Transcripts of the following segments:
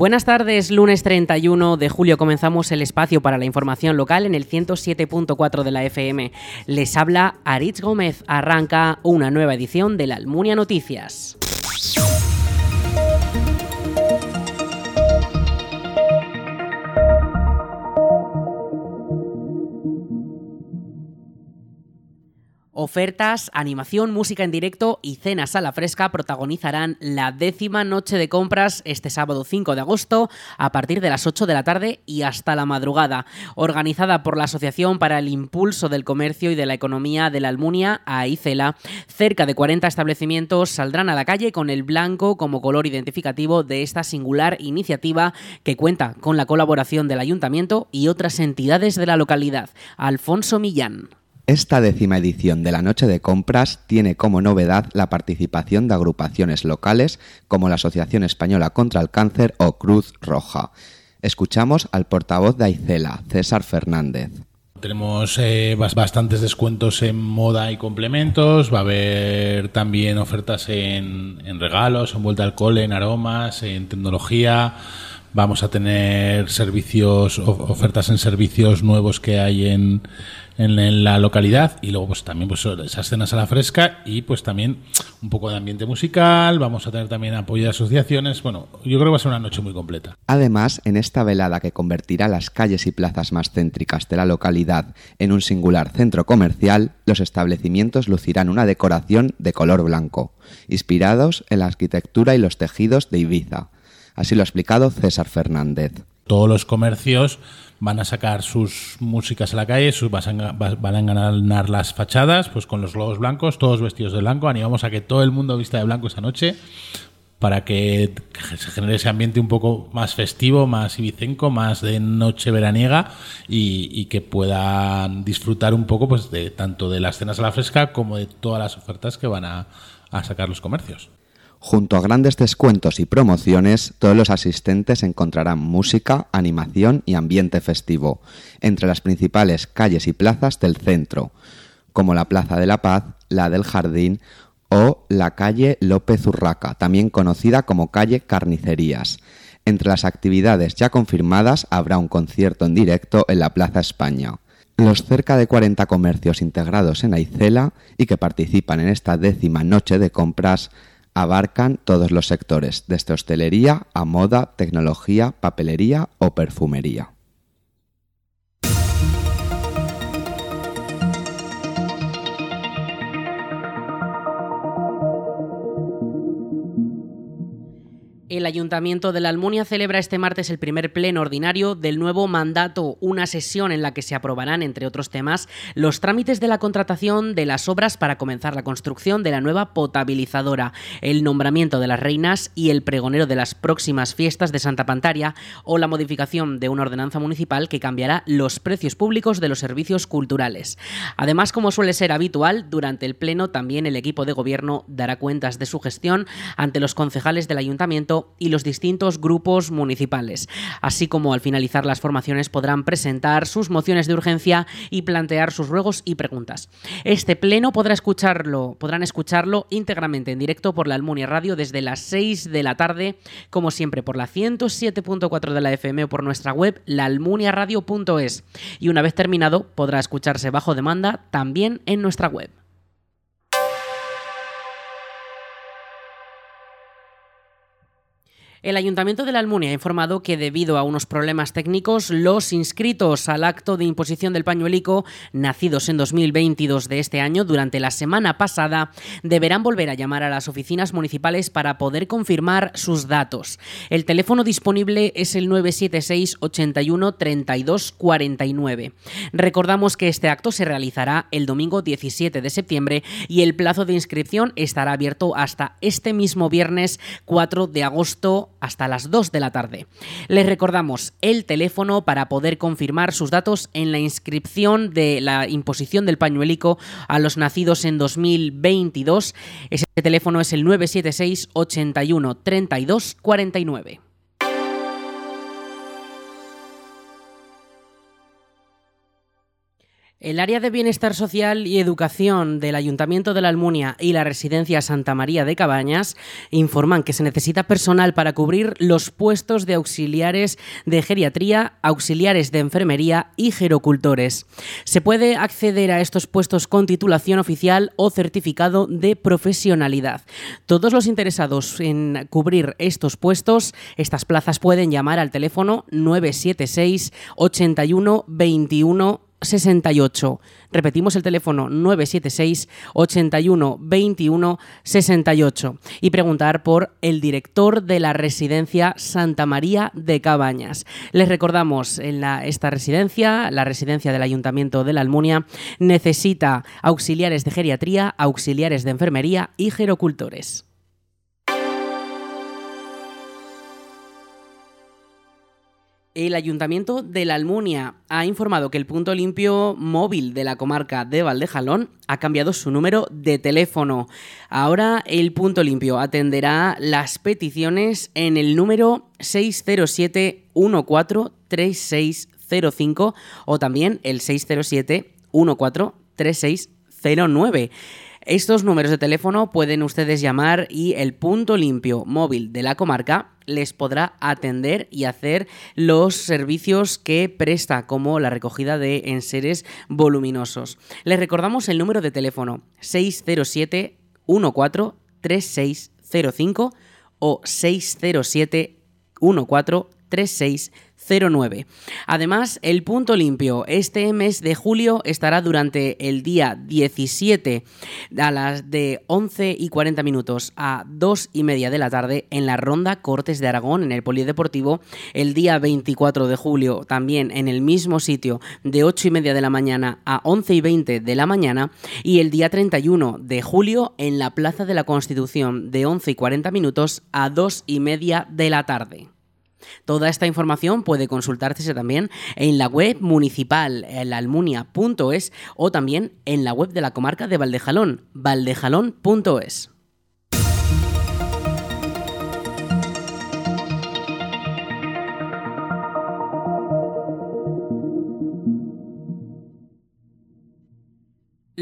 Buenas tardes, lunes 31 de julio comenzamos el espacio para la información local en el 107.4 de la FM. Les habla Aritz Gómez, arranca una nueva edición de la Almunia Noticias. Ofertas, animación, música en directo y cenas a la fresca protagonizarán la décima noche de compras este sábado 5 de agosto a partir de las 8 de la tarde y hasta la madrugada. Organizada por la Asociación para el Impulso del Comercio y de la Economía de la Almunia, AICELA, cerca de 40 establecimientos saldrán a la calle con el blanco como color identificativo de esta singular iniciativa que cuenta con la colaboración del Ayuntamiento y otras entidades de la localidad. Alfonso Millán. Esta décima edición de la Noche de Compras tiene como novedad la participación de agrupaciones locales como la Asociación Española contra el Cáncer o Cruz Roja. Escuchamos al portavoz de Aicela, César Fernández. Tenemos eh, bastantes descuentos en moda y complementos, va a haber también ofertas en, en regalos, en vuelta al cole, en aromas, en tecnología. Vamos a tener servicios, ofertas en servicios nuevos que hay en, en, la localidad y luego pues también pues esas cenas a la fresca y pues también un poco de ambiente musical, vamos a tener también apoyo de asociaciones, bueno, yo creo que va a ser una noche muy completa. Además, en esta velada que convertirá las calles y plazas más céntricas de la localidad en un singular centro comercial, los establecimientos lucirán una decoración de color blanco, inspirados en la arquitectura y los tejidos de Ibiza. Así lo ha explicado César Fernández. Todos los comercios van a sacar sus músicas a la calle, sus, van, a, ganar las fachadas, pues con los globos blancos, todos vestidos de blanco. Animamos a que todo el mundo vista de blanco esta noche para que se genere ese ambiente un poco más festivo, más ibicenco, más de noche veraniega y, que puedan disfrutar un poco pues de tanto de las cenas a la fresca como de todas las ofertas que van a sacar los comercios. Junto a grandes descuentos y promociones, todos los asistentes encontrarán música, animación y ambiente festivo, entre las principales calles y plazas del centro, como la Plaza de la Paz, la del Jardín o la calle López Urraca, también conocida como calle Carnicerías. Entre las actividades ya confirmadas habrá un concierto en directo en la Plaza España. Los cerca de 40 comercios integrados en Aicela y que participan en esta décima noche de compras abarcan todos los sectores, desde hostelería a moda, tecnología, papelería o perfumería. El Ayuntamiento de la Almunia celebra este martes el primer pleno ordinario del nuevo mandato, una sesión en la que se aprobarán, entre otros temas, los trámites de la contratación de las obras para comenzar la construcción de la nueva potabilizadora, el nombramiento de las reinas y el pregonero de las próximas fiestas de Santa Pantaria o la modificación de una ordenanza municipal que cambiará los precios públicos de los servicios culturales. Además, como suele ser habitual, durante el pleno también el equipo de gobierno dará cuentas de su gestión ante los concejales del ayuntamiento y los distintos grupos municipales. Así como al finalizar las formaciones podrán presentar sus mociones de urgencia y plantear sus ruegos y preguntas. Este pleno podrá escucharlo, podrán escucharlo íntegramente en directo por la Almunia Radio desde las 6 de la tarde, como siempre por la 107.4 de la FM o por nuestra web laalmuniaradio.es. Y una vez terminado podrá escucharse bajo demanda también en nuestra web. El Ayuntamiento de la Almunia ha informado que debido a unos problemas técnicos, los inscritos al acto de imposición del pañuelico, nacidos en 2022 de este año, durante la semana pasada, deberán volver a llamar a las oficinas municipales para poder confirmar sus datos. El teléfono disponible es el 976 81 32 49. Recordamos que este acto se realizará el domingo 17 de septiembre y el plazo de inscripción estará abierto hasta este mismo viernes 4 de agosto hasta las 2 de la tarde. Les recordamos el teléfono para poder confirmar sus datos en la inscripción de la imposición del pañuelico a los nacidos en 2022. Ese teléfono es el 976 81 32 49. El área de Bienestar Social y Educación del Ayuntamiento de la Almunia y la Residencia Santa María de Cabañas informan que se necesita personal para cubrir los puestos de auxiliares de geriatría, auxiliares de enfermería y gerocultores. Se puede acceder a estos puestos con titulación oficial o certificado de profesionalidad. Todos los interesados en cubrir estos puestos, estas plazas pueden llamar al teléfono 976 81 21 68. Repetimos el teléfono 976 81 21 68 y preguntar por el director de la residencia Santa María de Cabañas. Les recordamos, en esta residencia, la residencia del Ayuntamiento de la Almunia, necesita auxiliares de geriatría, auxiliares de enfermería y gerocultores. El Ayuntamiento de la Almunia ha informado que el punto limpio móvil de la comarca de Valdejalón ha cambiado su número de teléfono. Ahora el punto limpio atenderá las peticiones en el número 607 143605 o también el 607 143609. Estos números de teléfono pueden ustedes llamar y el punto limpio móvil de la comarca les podrá atender y hacer los servicios que presta, como la recogida de enseres voluminosos. Les recordamos el número de teléfono 607 143605 o 607 143605 09. Además, el punto limpio este mes de julio estará durante el día 17 a las de 11 y 40 minutos a 2 y media de la tarde en la ronda Cortes de Aragón en el Polideportivo. El día 24 de julio también en el mismo sitio de 8 y media de la mañana a 11 y 20 de la mañana. Y el día 31 de julio en la Plaza de la Constitución de 11 y 40 minutos a 2 y media de la tarde. Toda esta información puede consultarse también en la web municipal, almunia.es o también en la web de la comarca de Valdejalón, valdejalón.es.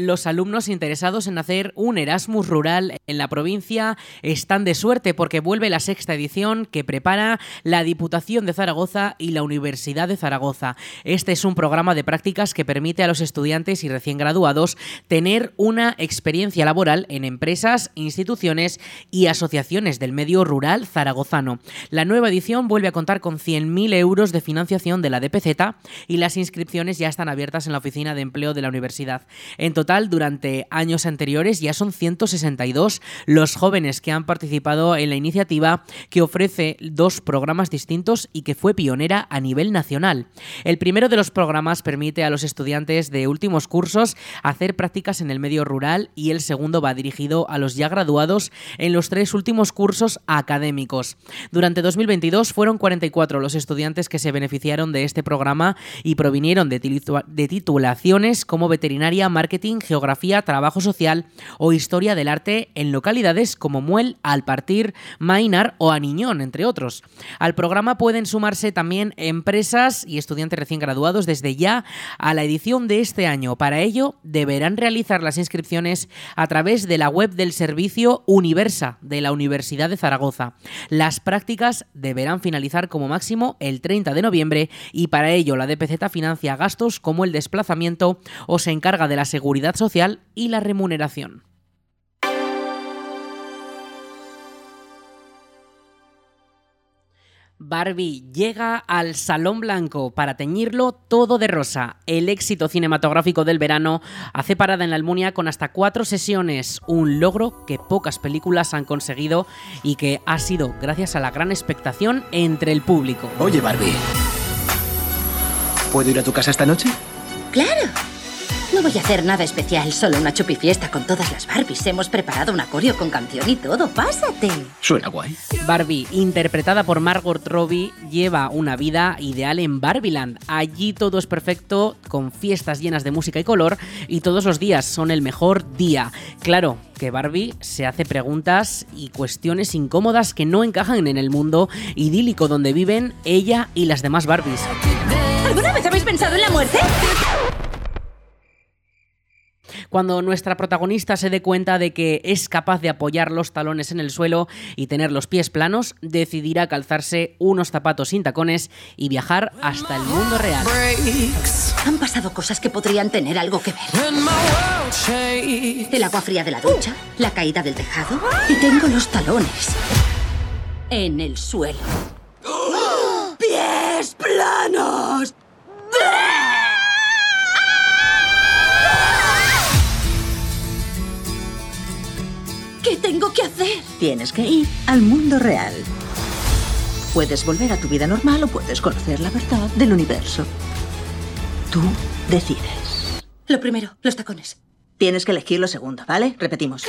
Los alumnos interesados en hacer un Erasmus rural en la provincia están de suerte porque vuelve la sexta edición que prepara la Diputación de Zaragoza y la Universidad de Zaragoza. Este es un programa de prácticas que permite a los estudiantes y recién graduados tener una experiencia laboral en empresas, instituciones y asociaciones del medio rural zaragozano. La nueva edición vuelve a contar con 100.000 euros de financiación de la DPZ y las inscripciones ya están abiertas en la Oficina de Empleo de la Universidad. En total, durante años anteriores ya son 162 los jóvenes que han participado en la iniciativa que ofrece dos programas distintos y que fue pionera a nivel nacional. El primero de los programas permite a los estudiantes de últimos cursos hacer prácticas en el medio rural y el segundo va dirigido a los ya graduados en los tres últimos cursos académicos. Durante 2022 fueron 44 los estudiantes que se beneficiaron de este programa y provinieron de, titulaciones como veterinaria, marketing, geografía, trabajo social o historia del arte localidades como Muel, Alpartir, Mainar o Aniñón, entre otros. Al programa pueden sumarse también empresas y estudiantes recién graduados desde ya a la edición de este año. Para ello, deberán realizar las inscripciones a través de la web del servicio Universa de la Universidad de Zaragoza. Las prácticas deberán finalizar como máximo el 30 de noviembre y para ello la DPZ financia gastos como el desplazamiento o se encarga de la seguridad social y la remuneración. Barbie llega al Salón Blanco para teñirlo todo de rosa. El éxito cinematográfico del verano hace parada en la Almunia con hasta cuatro sesiones, un logro que pocas películas han conseguido y que ha sido gracias a la gran expectación entre el público. Oye Barbie, ¿puedo ir a tu casa esta noche? Claro. No voy a hacer nada especial, solo una chupifiesta con todas las Barbies. Hemos preparado un acorio con canción y todo. ¡Pásate! Suena guay. Barbie, interpretada por Margot Robbie, lleva una vida ideal en Barbieland. Allí todo es perfecto, con fiestas llenas de música y color, y todos los días son el mejor día. Claro que Barbie se hace preguntas y cuestiones incómodas que no encajan en el mundo idílico donde viven ella y las demás Barbies. ¿Alguna vez habéis pensado en la muerte? Cuando nuestra protagonista se dé cuenta de que es capaz de apoyar los talones en el suelo y tener los pies planos, decidirá calzarse unos zapatos sin tacones y viajar hasta el mundo real. Han pasado cosas que podrían tener algo que ver. El agua fría de la ducha, la caída del tejado y tengo los talones en el suelo. ¡Pies planos! Hacer? Tienes que ir al mundo real. Puedes volver a tu vida normal o puedes conocer la verdad del universo. Tú decides. Lo primero, los tacones. Tienes que elegir lo segundo, ¿vale? Repetimos.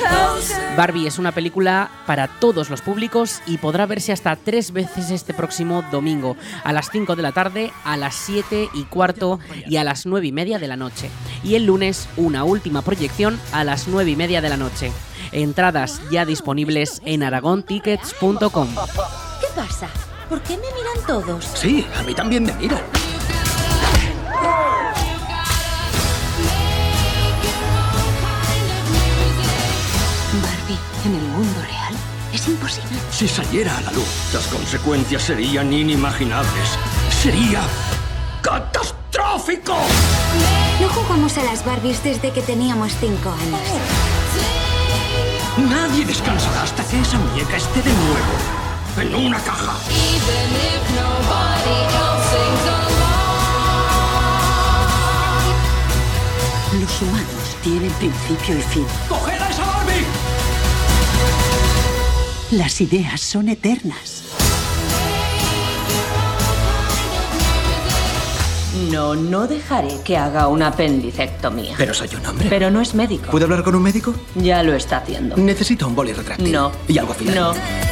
Barbie es una película para todos los públicos y podrá verse hasta tres veces este próximo domingo, a las 5 de la tarde, a las 7 y cuarto y a las 9 y media de la noche. Y el lunes una última proyección a las 9 y media de la noche. Entradas ya disponibles en aragontickets.com. ¿Qué pasa? ¿Por qué me miran todos? Sí, a mí también me miran. Barbie, en el mundo real es imposible. Si saliera a la luz, las consecuencias serían inimaginables. Sería catastrófico. No jugamos a las Barbies desde que teníamos cinco años. Nadie descansará hasta que esa muñeca esté de nuevo en una caja. Los humanos tienen principio y fin. ¡Coged a esa Barbie! Las ideas son eternas. No, no dejaré que haga una apendicectomía. Pero soy un hombre. Pero no es médico. ¿Puedo hablar con un médico? Ya lo está haciendo. Necesito un boli retráctil. No. Y algo afilado. No.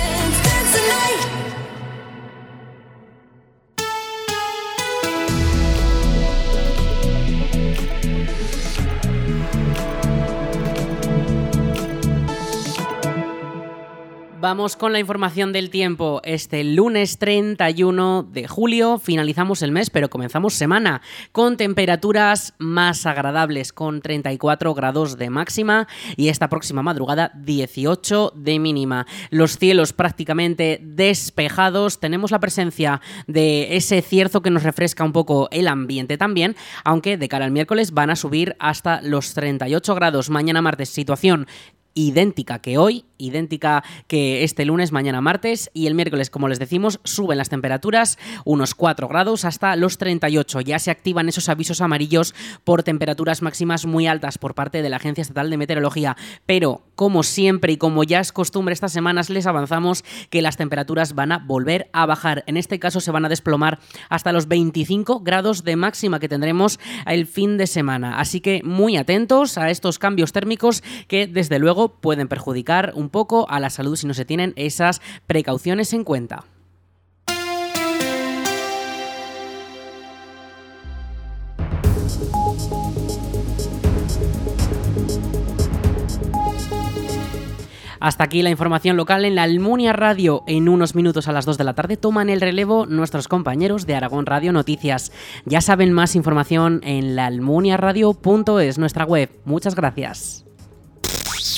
Vamos con la información del tiempo. Este lunes 31 de julio finalizamos el mes, pero comenzamos semana con temperaturas más agradables, con 34 grados de máxima y esta próxima madrugada 18 de mínima. Los cielos prácticamente despejados. Tenemos la presencia de ese cierzo que nos refresca un poco el ambiente también, aunque de cara al miércoles van a subir hasta los 38 grados. Mañana martes situación idéntica que hoy, idéntica que este lunes, mañana martes y el miércoles, como les decimos, suben las temperaturas unos 4 grados hasta los 38. Ya se activan esos avisos amarillos por temperaturas máximas muy altas por parte de la Agencia Estatal de Meteorología, pero como siempre y como ya es costumbre estas semanas les avanzamos que las temperaturas van a volver a bajar. En este caso se van a desplomar hasta los 25 grados de máxima que tendremos el fin de semana. Así que muy atentos a estos cambios térmicos que desde luego pueden perjudicar un poco a la salud si no se tienen esas precauciones en cuenta. Hasta aquí la información local en la Almunia Radio. En unos minutos a las 2 de la tarde toman el relevo nuestros compañeros de Aragón Radio Noticias. Ya saben más información en laalmuniaradio.es, nuestra web. Muchas gracias.